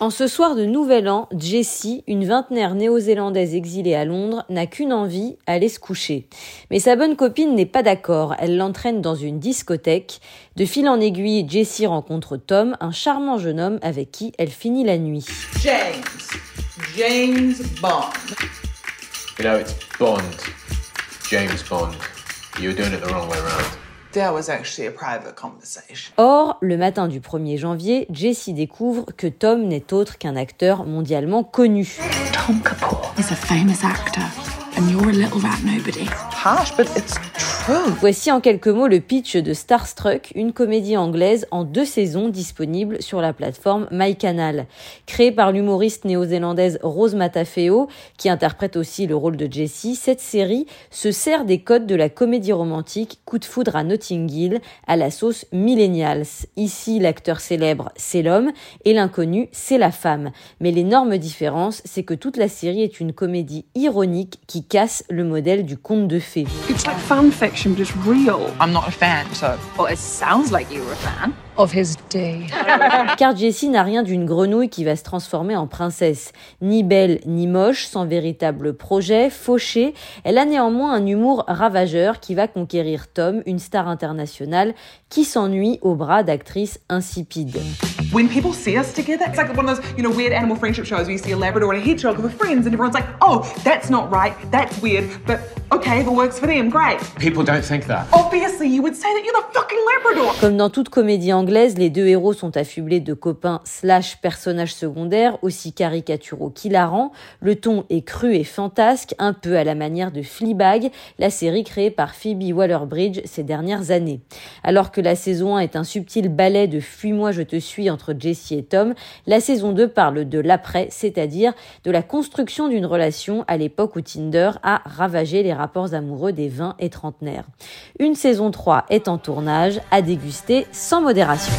En ce soir de Nouvel An, Jessie, une vingtenaire néo-zélandaise exilée à Londres, n'a qu'une envie, aller se coucher. Mais sa bonne copine n'est pas d'accord, elle l'entraîne dans une discothèque. De fil en aiguille, Jessie rencontre Tom, un charmant jeune homme avec qui elle finit la nuit. James. James Bond. You know, it's Bond. James Bond. You're doing it the wrong way round. That was actually a private conversation. Or, le matin du 1er janvier, Jessie découvre que Tom n'est autre qu'un acteur mondialement connu. Tom Kapoor is a famous actor, and you're a little rat nobody. Voici en quelques mots le pitch de Starstruck, une comédie anglaise en deux saisons disponible sur la plateforme MyCanal. Créée par l'humoriste néo-zélandaise Rose Matafeo, qui interprète aussi le rôle de Jessie, cette série se sert des codes de la comédie romantique Coup de foudre à Notting Hill à la sauce millennials. Ici, l'acteur célèbre, c'est l'homme et l'inconnu, c'est la femme. Mais l'énorme différence, c'est que toute la série est une comédie ironique qui casse le modèle du conte de It's like fan fiction, but it's real. I'm not a fan, so. Well, it sounds like you were a fan of his day. Car Jessie n'a rien d'une grenouille qui va se transformer en princesse. Ni belle, ni moche, sans véritable projet, fauchée, elle a néanmoins un humour ravageur qui va conquérir Tom, une star internationale, qui s'ennuie au bras d'actrices insipides. When people see us together, it's like one of those, you know, weird animal friendship shows where you see a Labrador and a hedgehog with friends, and everyone's like, oh, that's not right, that's weird, but okay, if it works for them, great. People don't think that. Obviously, you would say that you're the fucking Labrador. Comme dans toute comédie anglaise, les deux héros sont affublés de copains slash personnages secondaires aussi caricaturaux qu'hilarants. Le ton est cru et fantasque, un peu à la manière de Fleabag, la série créée par Phoebe Waller-Bridge ces dernières années. Alors que la saison 1 est un subtil ballet de Fuis-moi, je te suis entre Jessie et Tom, la saison 2 parle de l'après, c'est-à-dire de la construction d'une relation à l'époque où Tinder a ravagé les amoureux des 20 et trentenaires. Une saison 3 est en tournage, à déguster sans modération.